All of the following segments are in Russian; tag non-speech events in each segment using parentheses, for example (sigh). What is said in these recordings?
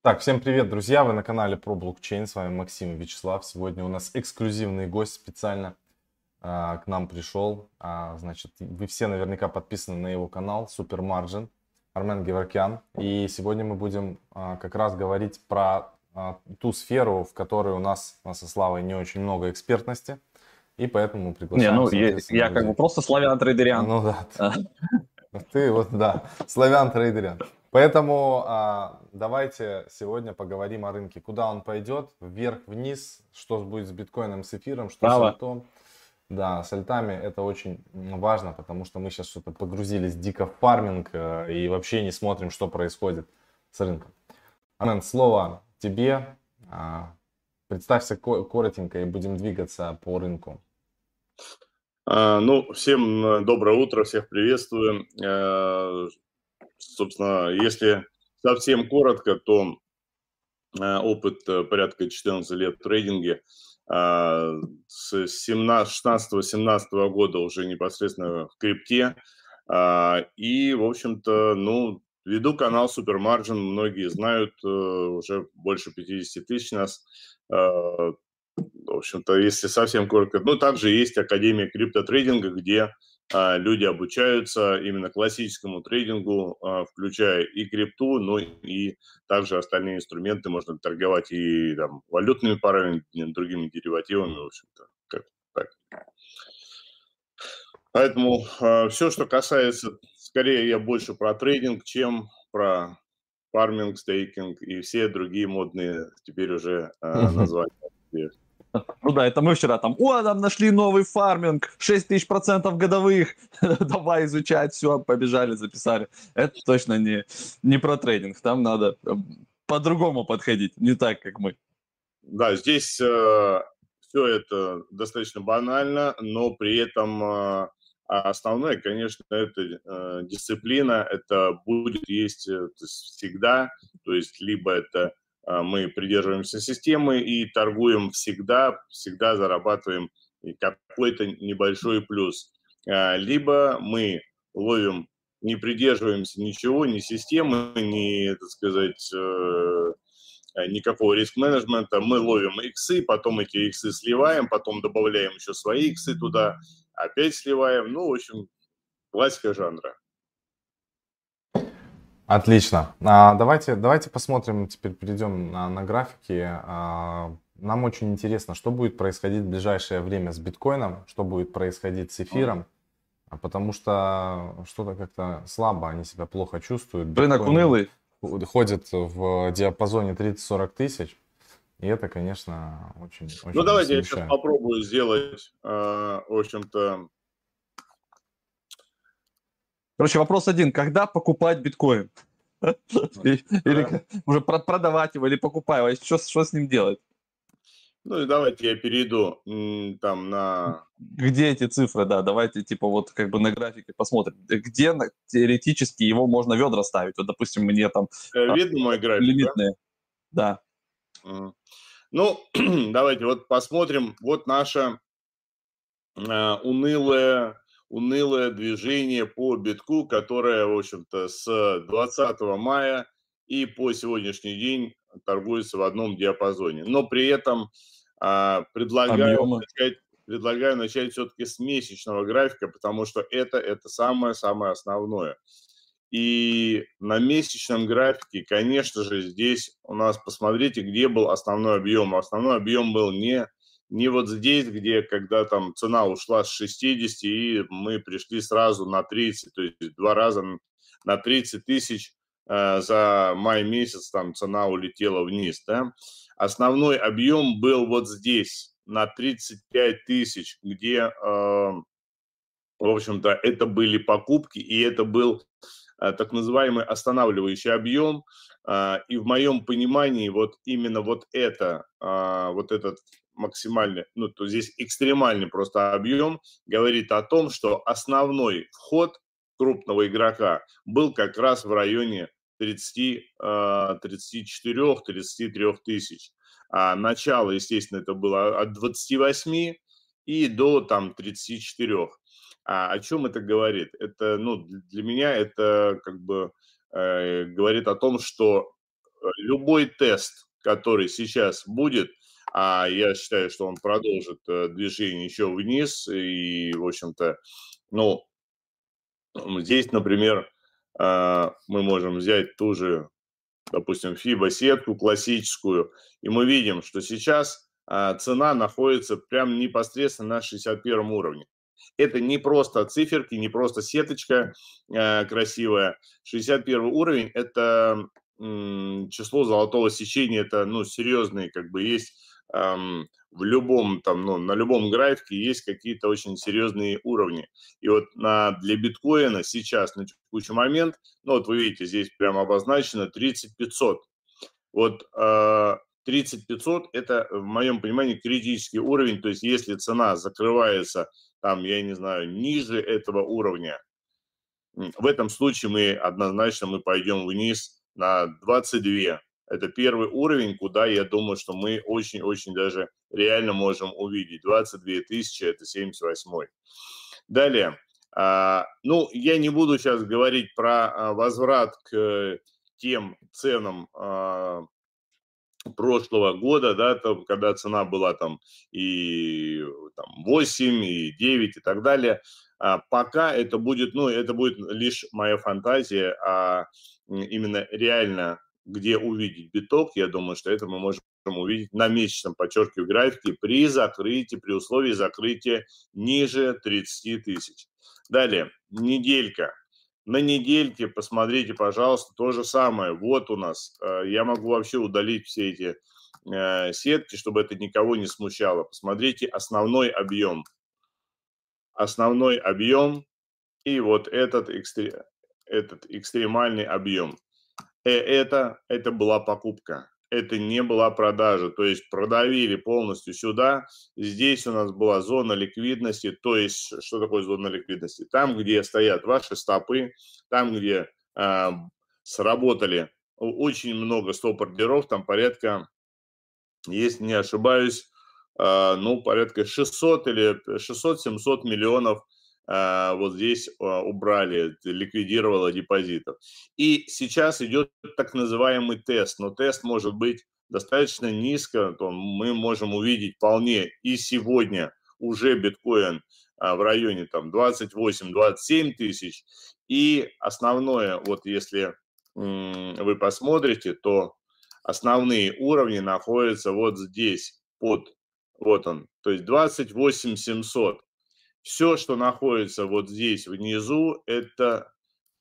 Так, всем привет, друзья! Вы на канале про блокчейн. С вами Максим Вячеслав. Сегодня у нас эксклюзивный гость специально а, к нам пришел. А, значит, вы все наверняка подписаны на его канал Super Margin Армен Геворкян. И сегодня мы будем а, как раз говорить про а, ту сферу, в которой у нас со Славой не очень много экспертности. И поэтому приглашаем... Не, ну я, я как бы просто славян-трейдериан. Ну да. (laughs) Ты вот, да, славян-трейдериан. Поэтому а, давайте сегодня поговорим о рынке. Куда он пойдет? Вверх, вниз? Что будет с биткоином, с эфиром? Что Право. с альтом? Да, с альтами это очень важно, потому что мы сейчас что-то погрузились дико в фарминг э, и вообще не смотрим, что происходит с рынком. Армен, слово тебе. А, представься коротенько и будем двигаться по рынку. А, ну, всем э, доброе утро, всех приветствую. Э, собственно, если совсем коротко, то э, опыт порядка 14 лет в трейдинге. А, с 16-17 года уже непосредственно в крипте. А, и, в общем-то, ну, веду канал Supermargin, многие знают, уже больше 50 тысяч нас в общем-то, если совсем коротко, ну, также есть Академия криптотрейдинга, где а, люди обучаются именно классическому трейдингу, а, включая и крипту, ну и также остальные инструменты, можно торговать и там, валютными парами, другими деривативами, в общем-то, как так. Поэтому а, все, что касается, скорее я больше про трейдинг, чем про фарминг, стейкинг и все другие модные теперь уже а, названия. Ну да, это мы вчера там, о, там нашли новый фарминг, 6 тысяч процентов годовых, (laughs) давай изучать, все, побежали, записали. Это точно не, не про трейдинг, там надо э, по-другому подходить, не так, как мы. Да, здесь э, все это достаточно банально, но при этом э, основное, конечно, это э, дисциплина, это будет есть э, всегда, то есть либо это мы придерживаемся системы и торгуем всегда, всегда зарабатываем какой-то небольшой плюс. А, либо мы ловим, не придерживаемся ничего, ни системы, ни, так сказать, э, никакого риск-менеджмента. Мы ловим иксы, потом эти иксы сливаем, потом добавляем еще свои иксы туда, опять сливаем. Ну, в общем, классика жанра. Отлично. А, давайте, давайте посмотрим, теперь перейдем на, на графики. А, нам очень интересно, что будет происходить в ближайшее время с биткоином, что будет происходить с эфиром, а потому что что-то как-то слабо, они себя плохо чувствуют. Биткоин Рынок унылый. Ходит в диапазоне 30-40 тысяч. И это, конечно, очень, очень Ну, давайте смущает. я сейчас попробую сделать, э, в общем-то, Короче, вопрос один. Когда покупать биткоин? (laughs) Или уже продавать его или покупать его? Что, что с ним делать? Ну и давайте я перейду там на... Где эти цифры, да, давайте типа вот как бы на графике посмотрим. Где теоретически его можно ведра ставить? Вот, допустим, мне там... Э, видно мой график, Лимитные. Да. да. Ну, (clears throat) давайте вот посмотрим. Вот наша э, унылая унылое движение по битку, которое, в общем-то, с 20 мая и по сегодняшний день торгуется в одном диапазоне. Но при этом а, предлагаю, начать, предлагаю начать все-таки с месячного графика, потому что это, это самое-самое основное. И на месячном графике, конечно же, здесь у нас, посмотрите, где был основной объем. Основной объем был не не вот здесь, где когда там цена ушла с 60, и мы пришли сразу на 30, то есть два раза на 30 тысяч э, за май месяц там цена улетела вниз, да. Основной объем был вот здесь, на 35 тысяч, где, э, в общем-то, это были покупки, и это был э, так называемый останавливающий объем, э, и в моем понимании вот именно вот это, э, вот этот максимальный, ну, то здесь экстремальный просто объем, говорит о том, что основной вход крупного игрока был как раз в районе 30, 34-33 а, тысяч. А начало, естественно, это было от 28 и до там 34. А о чем это говорит? Это, ну, для меня это как бы э, говорит о том, что любой тест, который сейчас будет, а я считаю, что он продолжит э, движение еще вниз, и, в общем-то, ну, здесь, например, мы можем взять ту же, допустим, FIBA-сетку классическую, и мы видим, что сейчас цена находится прямо непосредственно на 61 уровне. Это не просто циферки, не просто сеточка э, красивая. 61 уровень – это число золотого сечения, это ну, серьезные, как бы есть эм, в любом, там, ну, на любом графике есть какие-то очень серьезные уровни. И вот на, для биткоина сейчас, на текущий момент, ну вот вы видите, здесь прямо обозначено 3500. Вот э, 30500 – это, в моем понимании, критический уровень, то есть если цена закрывается, там, я не знаю, ниже этого уровня, в этом случае мы однозначно мы пойдем вниз на 22. Это первый уровень, куда я думаю, что мы очень-очень даже реально можем увидеть. 22 тысячи – это 78. Далее. А, ну, я не буду сейчас говорить про а, возврат к тем ценам, а, прошлого года, да, там, когда цена была там и там, 8, и 9 и так далее. А пока это будет, ну, это будет лишь моя фантазия, а именно реально, где увидеть биток, я думаю, что это мы можем увидеть на месячном, подчеркиваю, графике при закрытии, при условии закрытия ниже 30 тысяч. Далее, неделька. На недельке посмотрите, пожалуйста, то же самое. Вот у нас, э, я могу вообще удалить все эти э, сетки, чтобы это никого не смущало. Посмотрите основной объем. Основной объем и вот этот, экстре, этот экстремальный объем. Э, это, это была покупка это не была продажа, то есть продавили полностью сюда. Здесь у нас была зона ликвидности, то есть что такое зона ликвидности? Там, где стоят ваши стопы, там, где э, сработали очень много стоп-ордеров, там порядка, если не ошибаюсь, э, ну, порядка 600 или 600-700 миллионов а, вот здесь а, убрали, ликвидировало депозитов. И сейчас идет так называемый тест, но тест может быть достаточно низко, то мы можем увидеть вполне и сегодня уже биткоин а, в районе там 28-27 тысяч. И основное, вот если вы посмотрите, то основные уровни находятся вот здесь, под, вот он, то есть 28 700. Все, что находится вот здесь внизу, это,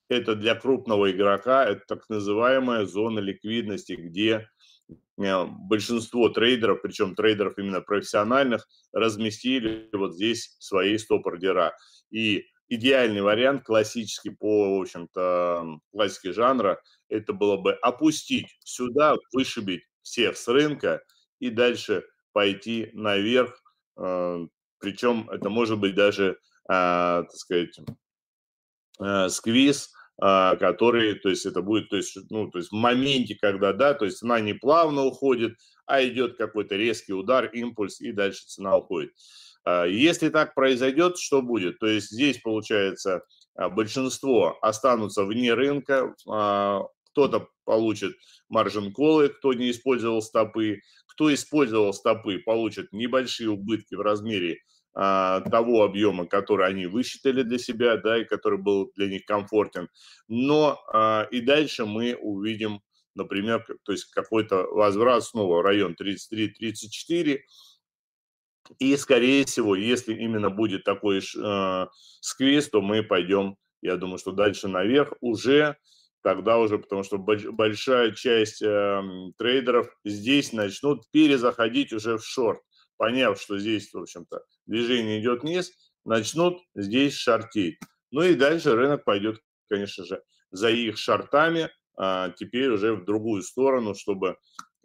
это для крупного игрока, это так называемая зона ликвидности, где э, большинство трейдеров, причем трейдеров именно профессиональных, разместили вот здесь свои стоп-ордера. И идеальный вариант, классический по, в общем-то, классике жанра, это было бы опустить сюда, вышибить всех с рынка и дальше пойти наверх, э, причем это может быть даже, а, так сказать, а, сквиз, а, который, то есть это будет, то есть, ну, то есть в моменте, когда, да, то есть цена не плавно уходит, а идет какой-то резкий удар, импульс, и дальше цена уходит. Если так произойдет, что будет? То есть здесь, получается, большинство останутся вне рынка, кто-то получит маржин колы, кто не использовал стопы, кто использовал стопы, получит небольшие убытки в размере а, того объема, который они высчитали для себя, да, и который был для них комфортен. Но а, и дальше мы увидим, например, то есть какой-то возврат снова в район 33-34, и, скорее всего, если именно будет такой э, сквиз, то мы пойдем, я думаю, что дальше наверх уже тогда уже, потому что большая часть э, трейдеров здесь начнут перезаходить уже в шорт, поняв, что здесь, в общем-то, движение идет вниз, начнут здесь шортить. Ну и дальше рынок пойдет, конечно же, за их шортами, а теперь уже в другую сторону, чтобы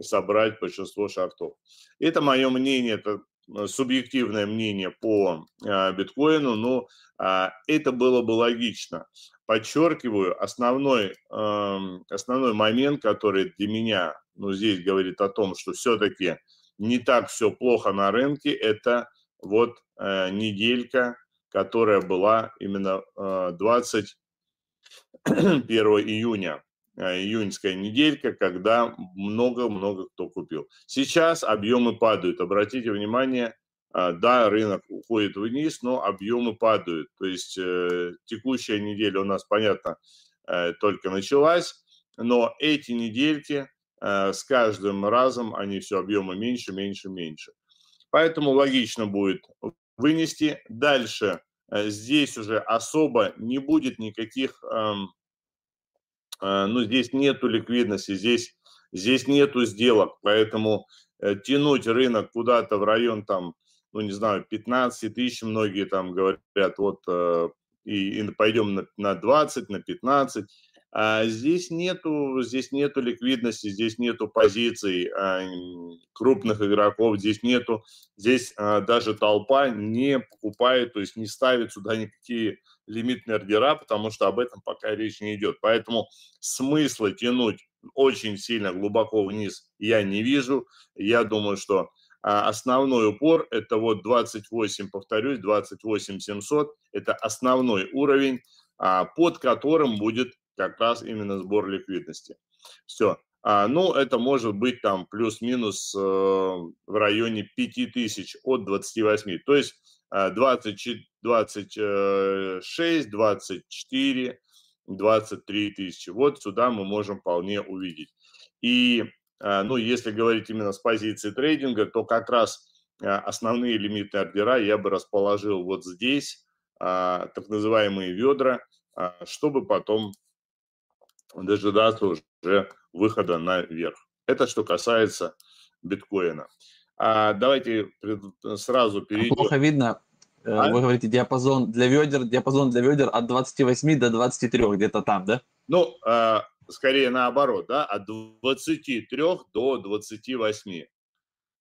собрать большинство шортов. Это мое мнение, это Э, субъективное мнение по а, биткоину, но а, это было бы логично. Подчеркиваю, основной, основной момент, который для меня ну, здесь говорит о том, что все-таки не так все плохо на рынке, это вот э, неделька, которая была именно 21 э, июня. июньская неделька, когда много-много кто купил. Сейчас объемы падают. Обратите внимание, да, рынок уходит вниз, но объемы падают. То есть текущая неделя у нас, понятно, только началась, но эти недельки с каждым разом они все объемы меньше, меньше, меньше. Поэтому логично будет вынести. Дальше э, здесь уже особо не будет никаких, эм, э, ну, здесь нету ликвидности, здесь, здесь нету сделок, поэтому э, тянуть рынок куда-то в район там, ну, не знаю, 15 тысяч, многие там говорят, вот, и, и пойдем на, на 20, на 15, а здесь нету, здесь нету ликвидности, здесь нету позиций а, крупных игроков, здесь нету, здесь а, даже толпа не покупает, то есть не ставит сюда никакие лимитные ордера, потому что об этом пока речь не идет. Поэтому смысла тянуть очень сильно глубоко вниз я не вижу. Я думаю, что основной упор это вот 28, повторюсь, 28 700, это основной уровень, под которым будет как раз именно сбор ликвидности. Все. А, ну, это может быть там плюс-минус э, в районе 5000 от 28. То есть э, 20, 26, 24, 23 тысячи. Вот сюда мы можем вполне увидеть. И, ну, если говорить именно с позиции трейдинга, то как раз э, основные лимитные ордера я бы расположил вот здесь, э, так называемые ведра, чтобы потом дожидаться уже выхода наверх. Это что касается биткоина. А давайте сразу перейдем. Плохо видно. Э, а? Вы говорите диапазон для ведер, диапазон для ведер от 28 до 23, где-то там, да? Ну, а, скорее наоборот, да, от 23 до 28.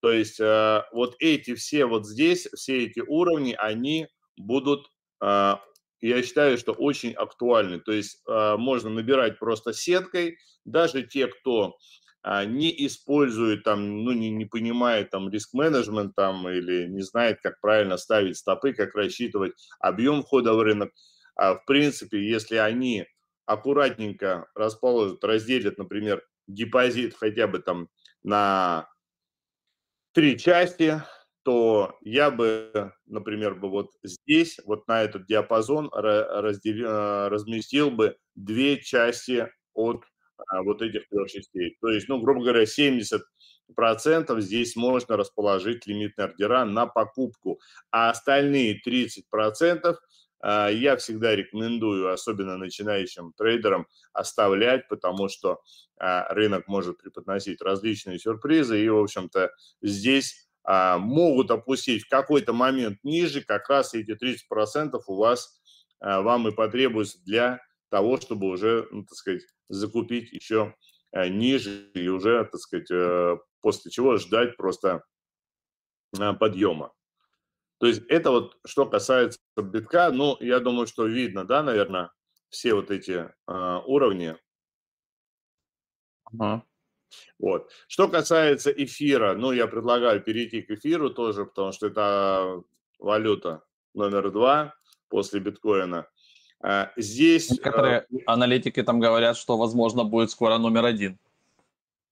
То есть а, вот эти все вот здесь, все эти уровни, они будут а, я считаю, что очень актуальны. То есть э, можно набирать просто сеткой, даже те, кто э, не использует там, ну не, не понимает там риск-менеджмент там или не знает, как правильно ставить стопы, как рассчитывать объем входа в рынок. А в принципе, если они аккуратненько расположат, разделят, например, депозит хотя бы там на три части, то я бы, например, бы вот здесь, вот на этот диапазон разделил, э, разместил бы две части от а, вот этих трех частей. То есть, ну, грубо говоря, 70 процентов здесь можно расположить лимитные ордера на покупку, а остальные 30 процентов я всегда рекомендую, особенно начинающим трейдерам, оставлять, потому что а, рынок может преподносить различные сюрпризы, и, в общем-то, здесь а, могут опустить в какой-то момент ниже, как раз эти 30% у вас, а, вам и потребуется для того, чтобы уже, ну, так сказать, закупить еще а, ниже и уже, так сказать, э, после чего ждать просто подъема. То есть это вот что касается битка, ну, я думаю, что видно, да, наверное, все вот эти уровни. Ага. Вот. Что касается эфира, ну, я предлагаю перейти к эфиру тоже, потому что это валюта номер два после биткоина. А, здесь... Некоторые э, аналитики там говорят, что, возможно, будет скоро номер один.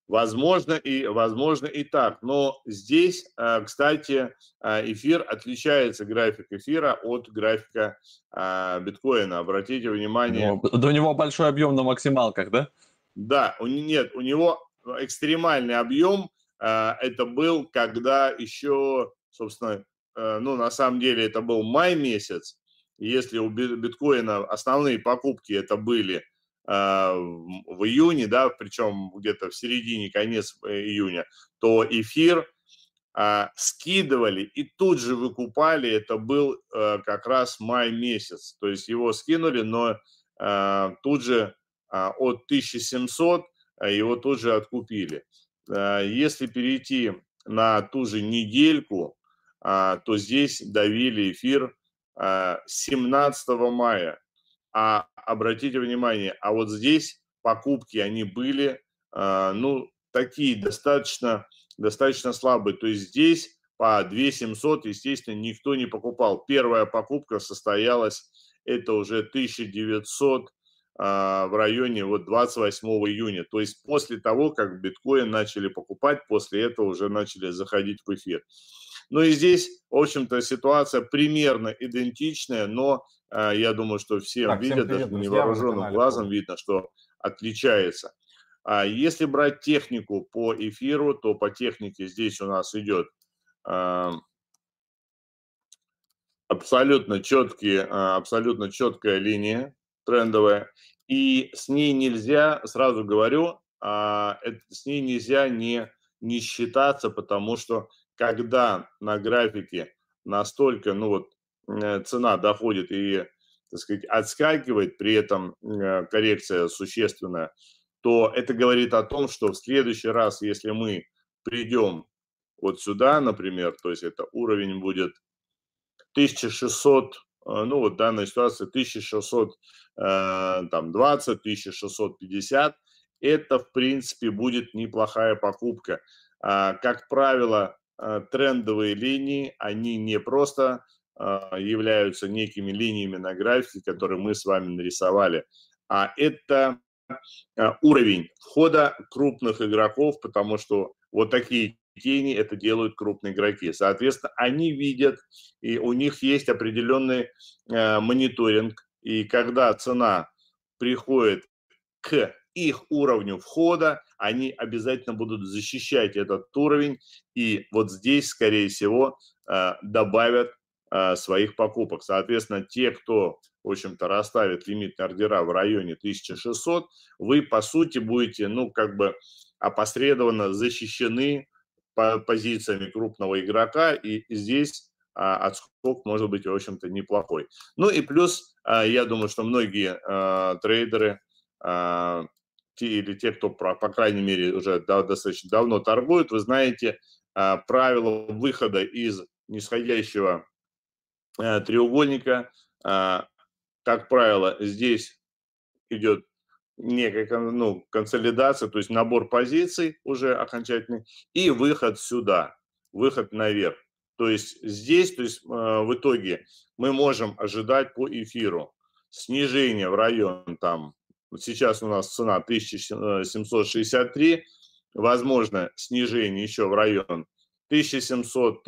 Возможно и, возможно и так. Но здесь, э, кстати, э, эфир отличается, график эфира от графика биткоина. Обратите внимание. Ну, у него большой объем на максималках, да? Да, у, нет, у него экстремальный объем а, это был, когда еще, собственно, ну, на самом деле это был май месяц, если у биткоина основные покупки это были а, в июне, да, причем где-то в середине, конец э, июня, то эфир а, скидывали и тут же выкупали, это был э, как раз май месяц, то есть его скинули, но тут же от 1700 а его тоже откупили. А, если перейти на ту же недельку, а, то здесь давили эфир 17 мая. А обратите внимание, а вот здесь покупки, они были, ну, такие достаточно, достаточно слабые. То есть здесь по 2700, естественно, никто не покупал. Первая покупка состоялась, это уже 1900 а, в районе вот 28 июня. То есть после того, как биткоин начали покупать, после этого уже начали заходить в эфир. Ну и здесь, в общем-то, ситуация примерно идентичная, но я думаю, что всем так, видят, всем даже невооруженным глазом видно, что отличается. А если брать технику по эфиру, то по технике здесь у нас идет э, абсолютно четкие, а, абсолютно четкая линия трендовая, и с ней нельзя, сразу говорю, а, с ней нельзя не, не считаться, потому что когда на графике настолько, ну вот, цена доходит и, так сказать, отскакивает, при этом э, коррекция существенная, то это говорит о том, что в следующий раз, если мы придем вот сюда, например, то есть это уровень будет 1600, э, ну вот данная ситуация 1620, 1650, это в принципе будет неплохая покупка. А, как правило, Э, трендовые линии, они не просто являются некими линиями на графике, которые мы с вами нарисовали, а это а, уровень входа крупных игроков, потому что вот такие тени это делают крупные игроки. Соответственно, они видят, и у них есть определенный э, мониторинг, и когда цена приходит к их уровню входа, они обязательно будут защищать этот уровень, и вот здесь, скорее всего, э, добавят своих покупок. Соответственно, те, кто, в общем-то, расставит лимитные ордера в районе 1600, вы, по сути, будете, ну, как бы опосредованно защищены позициями крупного игрока, и здесь а, отскок может быть, в общем-то, неплохой. Ну и плюс, а, я думаю, что многие а, трейдеры те или те, кто, по крайней мере, уже достаточно давно торгуют, вы знаете а, правила выхода из нисходящего а, треугольника. А, как правило, здесь идет некая ну, консолидация, то есть набор позиций уже окончательный, и выход сюда, выход наверх. То есть здесь, то есть в итоге мы можем ожидать по эфиру снижение в район там сейчас у нас цена 1763, возможно снижение еще в район 1700,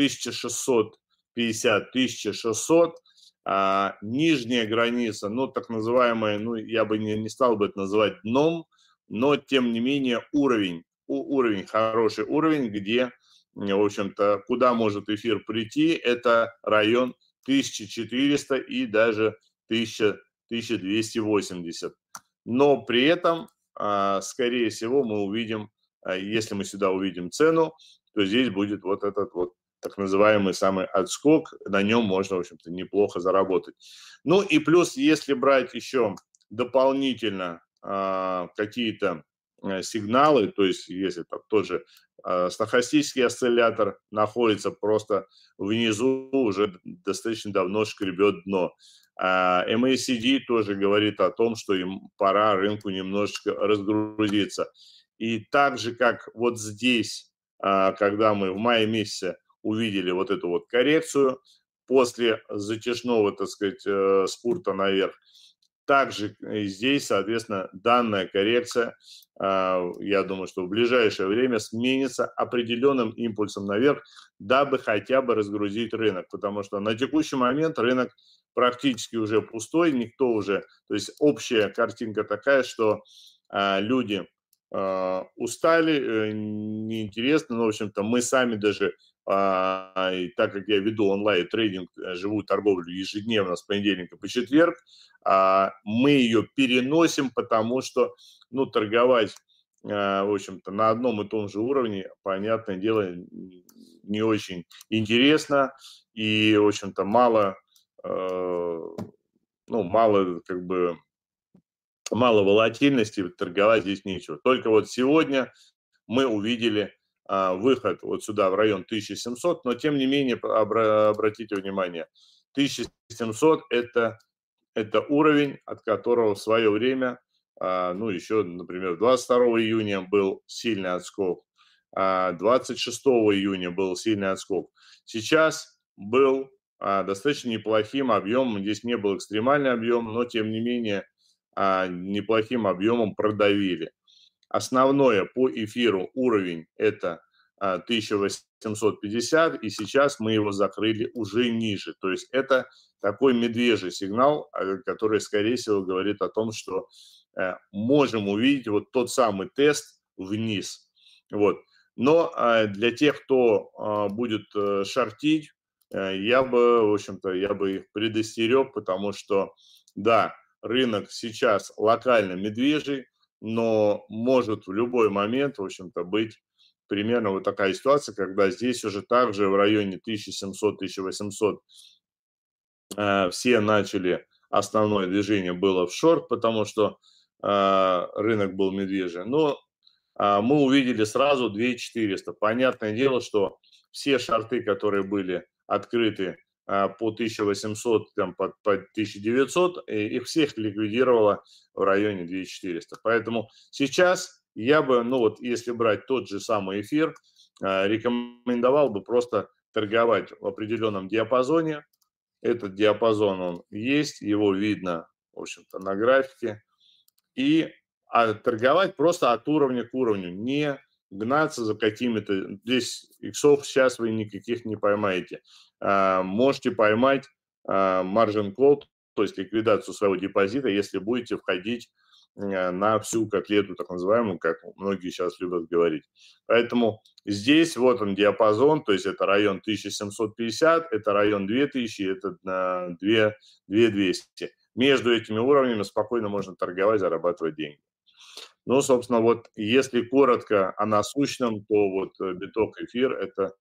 1650, 1600. А, нижняя граница, ну, так называемая, ну, я бы не, не стал бы это называть дном, но, тем не менее, уровень, у, уровень, хороший уровень, где, в общем-то, куда может эфир прийти, это район 1400 и даже 1000, 1280 но при этом, а, скорее всего, мы увидим, а, если мы сюда увидим цену, то здесь будет вот этот вот так называемый самый отскок, на нем можно, в общем-то, неплохо заработать. Ну и плюс, если брать еще дополнительно э, какие-то сигналы, то есть если там тоже э, стахастический осциллятор находится просто внизу, уже достаточно давно шкребет дно. А MACD тоже говорит о том, что им пора рынку немножечко разгрузиться. И так же, как вот здесь, а, когда мы в мае месяце увидели вот эту вот коррекцию, после затяжного, так сказать, э, спурта наверх, также и здесь, соответственно, данная коррекция, а, я думаю, что в ближайшее время сменится определенным импульсом наверх, дабы хотя бы разгрузить рынок, потому что на текущий момент рынок практически уже пустой, никто уже, то есть общая картинка такая, что а, люди а, устали, э, неинтересно, но, в общем-то, мы сами даже, и так как я веду онлайн-трейдинг, э, живую торговлю ежедневно с понедельника по четверг, а, мы ее переносим, потому что, ну, торговать, а, в общем-то, на одном и том же уровне, понятное дело, не очень интересно и, в общем-то, мало Э, ну, мало, как бы, мало волатильности, торговать здесь нечего. Только вот сегодня мы увидели а, выход вот сюда, в район 1700, но тем не менее, обратите внимание, 1700 это, это уровень, от которого в свое время, а, ну, еще, например, 22 июня был сильный отскок, а 26 июня был сильный отскок. Сейчас был а, достаточно неплохим объемом. Здесь не был экстремальный объем, но тем не менее а, неплохим объемом продавили. Основное по эфиру уровень это 1850, и сейчас мы его закрыли уже ниже. То есть это такой медвежий сигнал, который, скорее всего, говорит о том, что можем увидеть вот тот самый тест вниз. Вот. Но для тех, кто будет э, шортить, э, я бы, в общем-то, я бы их предостерег, потому что, да, рынок сейчас локально медвежий, но может в любой момент, в общем-то, быть примерно вот такая ситуация, когда здесь уже также в районе 1700-1800 э, все начали, основное движение было в шорт, потому что э, рынок был медвежий. Но э, мы увидели сразу 2400. Понятное дело, что все шорты, которые были открыты а, по 1800, там, по, по 1900, их всех ликвидировало в районе 2400. Поэтому сейчас я бы, ну вот если брать тот же самый эфир, а, рекомендовал бы просто торговать в определенном диапазоне. Этот диапазон, он есть, его видно, в общем-то, на графике. И а торговать просто от уровня к уровню, не гнаться за какими-то... Здесь иксов сейчас вы никаких не поймаете. А, можете поймать margin call, то есть ликвидацию своего депозита, если будете входить а, на всю котлету, так называемую, как многие сейчас любят говорить. Поэтому здесь вот он диапазон, то есть это район 1750, это район 2000, это 2, 2200. Между этими уровнями спокойно можно торговать, зарабатывать деньги. Ну, собственно, вот если коротко о насущном, то вот э, биток эфир – это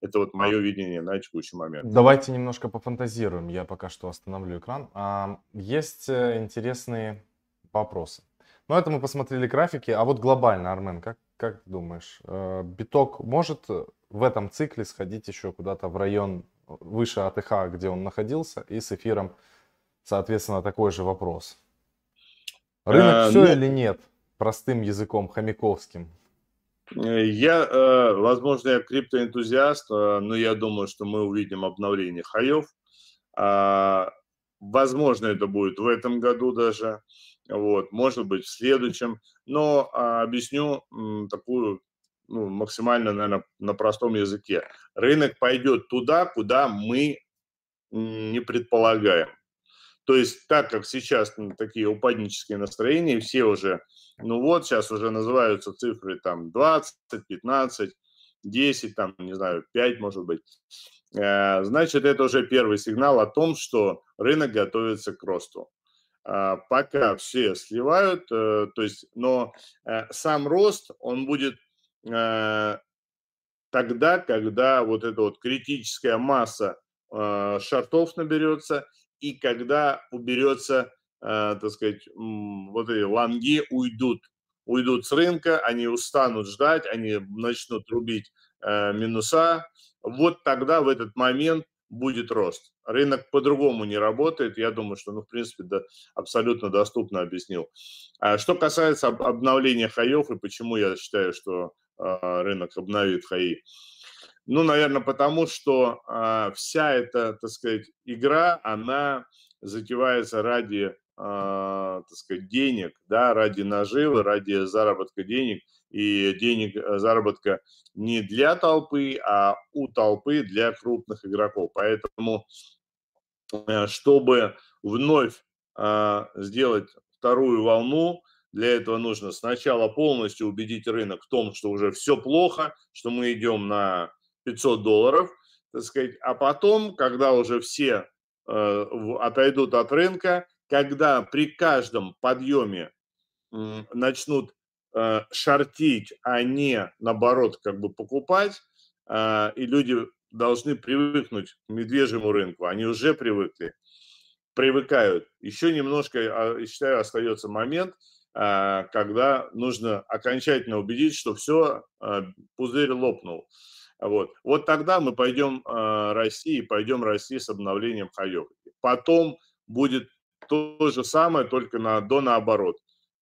это вот мое видение на текущий момент. Давайте немножко пофантазируем. Я пока что остановлю экран. А, есть э, интересные вопросы. Ну, это мы посмотрели графики. А вот глобально, Армен, как, как думаешь, э, биток может в этом цикле сходить еще куда-то в район выше АТХ, где он находился, и с эфиром, соответственно, такой же вопрос. Рынок а, все ну... или нет? Простым языком, хомяковским? Э, я, э, возможно, я криптоэнтузиаст, э, но я думаю, что мы увидим обновление хаев. А, возможно, это будет в этом году даже, вот, может быть, в следующем. Но а, объясню такую ну, максимально, наверное, на простом языке. Рынок пойдет туда, куда мы не предполагаем. То есть, так как сейчас ну, такие упаднические настроения, все уже ну вот, сейчас уже называются цифры там 20, 15, 10, там, не знаю, 5, может быть. Э, значит, это уже первый сигнал о том, что рынок готовится к росту. А, пока все сливают, э, то есть, но э, сам рост, он будет тогда, когда вот эта вот критическая масса шартов наберется и когда уберется Э, так сказать, вот эти лонги уйдут, уйдут с рынка, они устанут ждать, они начнут рубить э, минуса. Вот тогда в этот момент будет рост. Рынок по-другому не работает. Я думаю, что, ну, в принципе, да, абсолютно доступно объяснил. А что касается обновления хаев и почему я считаю, что э, рынок обновит хаи. Ну, наверное, потому что э, вся эта, так сказать, игра, она затевается ради а, так сказать, денег, да, ради наживы, ради заработка денег, и денег э, заработка не для толпы, а у толпы для крупных игроков. Поэтому, э, чтобы вновь а, сделать вторую волну, для этого нужно сначала полностью убедить рынок в том, что уже все плохо, что мы идем на 500 долларов, так сказать, а потом, когда уже все э, отойдут от рынка, когда при каждом подъеме начнут э, шортить, а не наоборот как бы покупать, э, и люди должны привыкнуть к медвежьему рынку, они уже привыкли, привыкают. Еще немножко, а, считаю, остается момент, э, когда нужно окончательно убедить, что все, пузырь лопнул. Вот. вот тогда мы пойдем расти и пойдем расти с обновлением хаев. Потом будет то же самое, только на, до наоборот.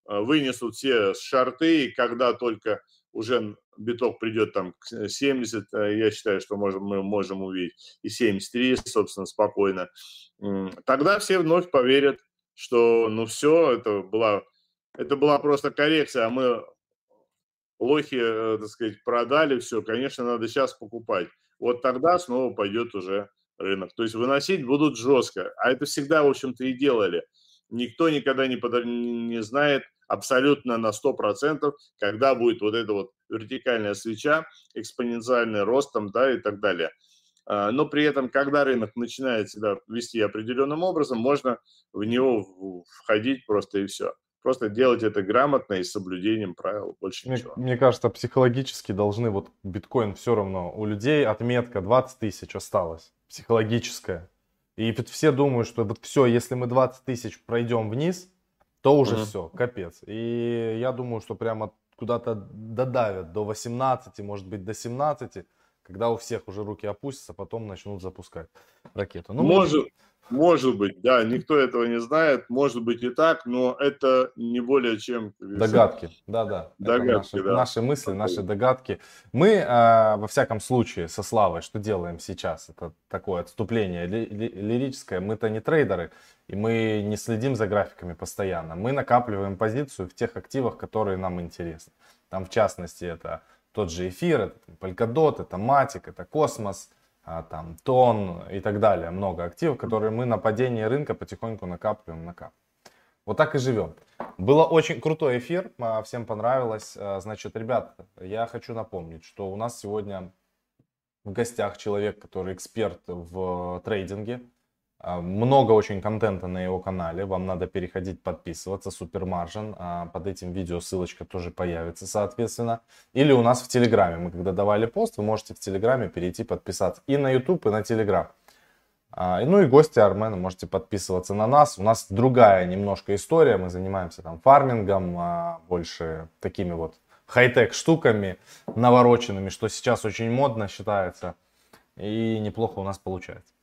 Э, вынесут все шарты, и когда только уже биток придет там к 70, э, я считаю, что можем, мы можем увидеть и 73, собственно, спокойно, тогда все вновь поверят что ну все, это была, это была просто коррекция, а мы лохи, э, так сказать, продали все, конечно, надо сейчас покупать. Вот тогда снова пойдет уже рынок. То есть выносить будут жестко. А это всегда, в общем-то, и делали. Никто никогда не, под... не знает абсолютно на 100%, когда будет вот эта вот вертикальная свеча, экспоненциальный рост там, да, и так далее. А, но при этом, когда рынок начинает себя вести определенным образом, можно в него входить просто и все. Просто делать это грамотно и с соблюдением правил, больше мне, ничего. Мне кажется, психологически должны, вот биткоин все равно, у людей отметка 20 тысяч осталась, психологическая. И все думают, что вот все, если мы 20 тысяч пройдем вниз, то уже mm-hmm. все, капец. И я думаю, что прямо куда-то додавят до 18, может быть до 17, когда у всех уже руки опустятся, потом начнут запускать ракету. Ну, может, может быть, да, никто этого не знает, может быть и так, но это не более чем... Догадки, да-да. Догадки, наши, да. Наши мысли, наши догадки. Мы, э, во всяком случае, со Славой, что делаем сейчас? Это такое отступление ли, ли, лирическое. Мы-то не трейдеры, и мы не следим за графиками постоянно. Мы накапливаем позицию в тех активах, которые нам интересны. Там, в частности, это тот же эфир, это Polkadot, это Matic, это Космос, а, там, тон и так далее. Много активов, которые мы на падении рынка потихоньку накапливаем, накапливаем. Вот так и живем. Было очень крутой эфир, а, всем понравилось. А, значит, ребят, я хочу напомнить, что у нас сегодня в гостях человек, который эксперт в трейдинге, а, много очень контента на его канале, вам надо переходить, подписываться, супермаржин, а, под этим видео ссылочка тоже появится, соответственно. Или у нас в Телеграме, мы когда давали пост, вы можете в Телеграме перейти подписаться и на YouTube, и на Телеграм. А, ну и гости Армена, можете подписываться на нас. У нас другая немножко история, мы занимаемся там фармингом, больше такими вот хай-тек штуками навороченными, что сейчас очень модно считается. И неплохо у нас получается.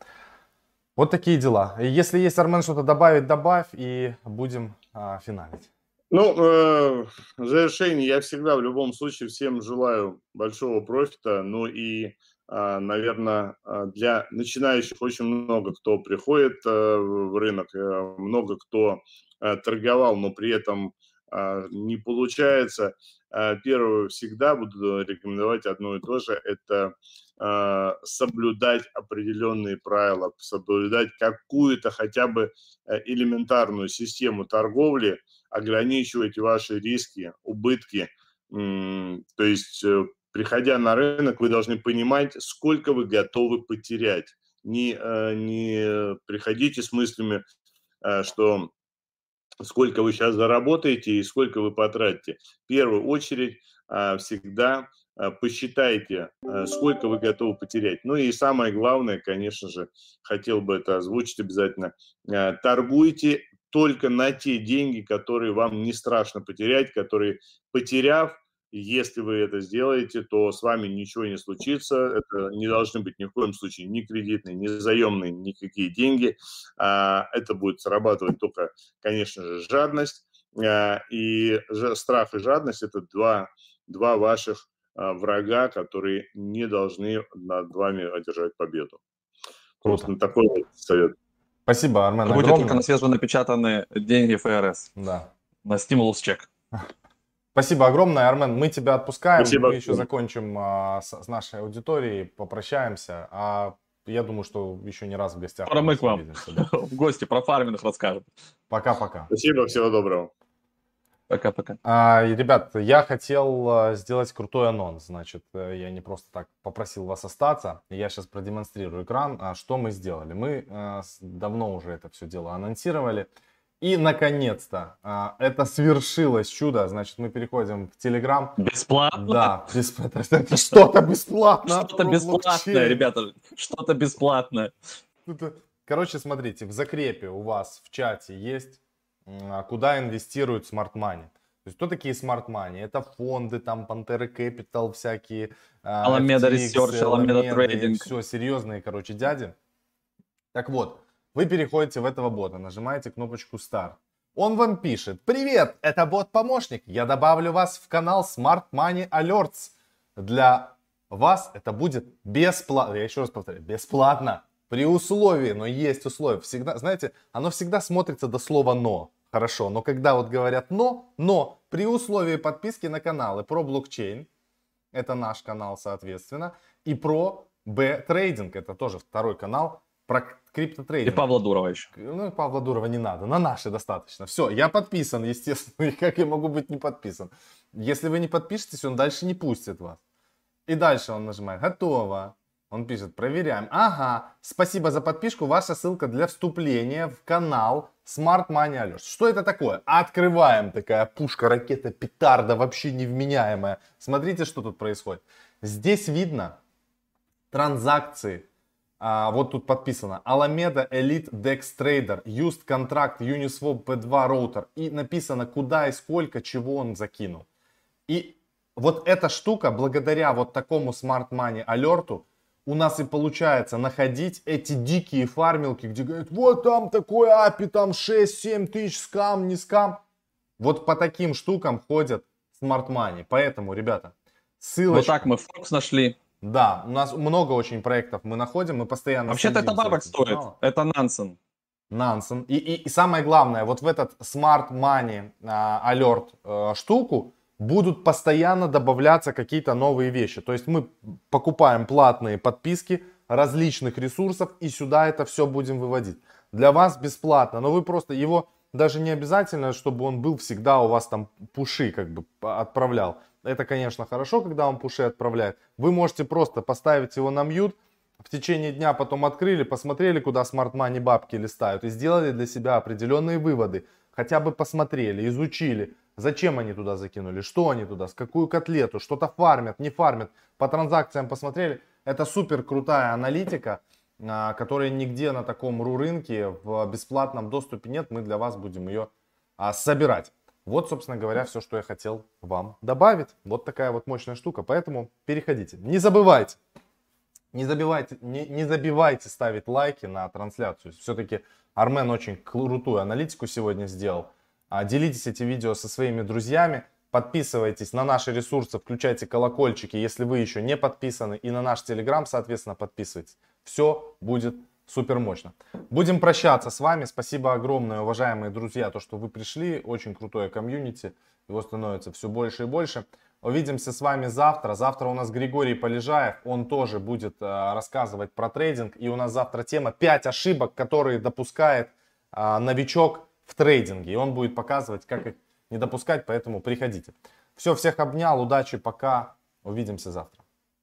Вот такие дела. Если есть, Армен, что-то добавить, добавь, и будем а, финалить. Ну, э, в завершении я всегда в любом случае всем желаю большого профита, ну и, э, а, наверное, а, для начинающих очень много кто приходит э, в рынок, э, много кто э, торговал, но при этом не получается. Э, первое, всегда буду рекомендовать одно и то же, это э, соблюдать определенные правила, соблюдать какую-то хотя бы э, элементарную систему торговли, ограничивать ваши риски, убытки. То есть, приходя на рынок, вы должны понимать, сколько вы готовы потерять. Не, не приходите с мыслями, что сколько вы сейчас заработаете и сколько вы потратите. В первую очередь а, всегда а, посчитайте, а, сколько вы готовы потерять. Ну и самое главное, конечно же, хотел бы это озвучить обязательно, торгуйте только на те деньги, которые вам не страшно потерять, которые, потеряв, если вы это сделаете, то с вами ничего не случится. Это не должны быть ни в коем случае ни кредитные, ни заемные, никакие деньги. А, это будет срабатывать только, конечно же, жадность. А, и страх и жадность – это два, два ваших а, врага, которые не должны над вами одержать победу. Круто. Просто такой вот совет. Спасибо, Армен. Будет только на свеженапечатанные деньги ФРС. Да. На стимулус чек. (laughs) Спасибо огромное, Армен. Мы тебя отпускаем. Спасибо. Мы еще закончим а, с, с нашей аудиторией, попрощаемся. А я думаю, что еще не раз в гостях. Скоро мы к вам да. (laughs) в гости про фарминг расскажем. Пока-пока. Спасибо, всего доброго. Пока-пока. А, ребят, я хотел а, сделать крутой анонс. Значит, э, я не просто так попросил вас остаться. Я сейчас продемонстрирую экран. А, что мы сделали? Мы а, давно уже это все дело анонсировали. И, наконец-то, а, это свершилось чудо. Значит, мы переходим в Телеграм. Бесплатно? Да, бесплатно. Что-то бесплатно. Что-то бесплатное, ребята. Что-то бесплатное. Короче, смотрите, в закрепе у вас в чате есть, а, куда инвестируют smart money. То есть, кто такие smart money? Это фонды, там, Pantera Capital, всякие... Alameda Research, Alameda Trading. Все, серьезные, короче, дяди. Так вот, вы переходите в этого бота, нажимаете кнопочку Start. Он вам пишет, привет, это бот-помощник, я добавлю вас в канал Smart Money Alerts. Для вас это будет бесплатно, я еще раз повторяю, бесплатно. При условии, но есть условия. Всегда, знаете, оно всегда смотрится до слова «но». Хорошо, но когда вот говорят «но», «но» при условии подписки на каналы про блокчейн, это наш канал, соответственно, и про B-трейдинг, это тоже второй канал, про криптотрейдинг. И Павла Дурова еще. Ну, и Павла Дурова не надо, на наши достаточно. Все, я подписан, естественно, (laughs) и как я могу быть не подписан? Если вы не подпишетесь, он дальше не пустит вас. И дальше он нажимает «Готово». Он пишет «Проверяем». Ага, спасибо за подписку, ваша ссылка для вступления в канал Smart Money Alert. Что это такое? Открываем, такая пушка, ракета, петарда, вообще невменяемая. Смотрите, что тут происходит. Здесь видно транзакции. А, вот тут подписано Alameda Elite Dex Trader, Used Contract Uniswap P2 Router. И написано, куда и сколько, чего он закинул. И вот эта штука, благодаря вот такому Smart Money алерту, у нас и получается находить эти дикие фармилки, где говорят, вот там такой API, там 6-7 тысяч, скам, не скам. Вот по таким штукам ходят Smart Money. Поэтому, ребята, ссылочка. Вот так мы Fox нашли. Да, у нас много очень проектов мы находим, мы постоянно... Вообще-то это бабок стоит, это Нансен. Нансен. И, и, и самое главное, вот в этот Smart Money а, Alert а, штуку, будут постоянно добавляться какие-то новые вещи. То есть мы покупаем платные подписки различных ресурсов и сюда это все будем выводить. Для вас бесплатно, но вы просто его даже не обязательно, чтобы он был всегда у вас там пуши как бы отправлял. Это, конечно, хорошо, когда он пуши отправляет. Вы можете просто поставить его на мьют, в течение дня потом открыли, посмотрели, куда Smart Money бабки листают и сделали для себя определенные выводы. Хотя бы посмотрели, изучили, Зачем они туда закинули? Что они туда? С какую котлету? Что-то фармят, не фармят? По транзакциям посмотрели. Это супер крутая аналитика, а, которая нигде на таком ру рынке в бесплатном доступе нет. Мы для вас будем ее а, собирать. Вот, собственно говоря, все, что я хотел вам добавить. Вот такая вот мощная штука. Поэтому переходите. Не забывайте, не забивайте, не, не забивайте ставить лайки на трансляцию. Все-таки Армен очень крутую аналитику сегодня сделал. А, делитесь эти видео со своими друзьями. Подписывайтесь на наши ресурсы, включайте колокольчики, если вы еще не подписаны. И на наш телеграм, соответственно, подписывайтесь. Все будет супер мощно. Будем прощаться с вами. Спасибо огромное, уважаемые друзья, то, что вы пришли. Очень крутое комьюнити. Его становится все больше и больше. Увидимся с вами завтра. Завтра у нас Григорий Полежаев. Он тоже будет э, рассказывать про трейдинг. И у нас завтра тема 5 ошибок, которые допускает э, новичок в трейдинге. И он будет показывать, как их не допускать, поэтому приходите. Все, всех обнял, удачи, пока, увидимся завтра.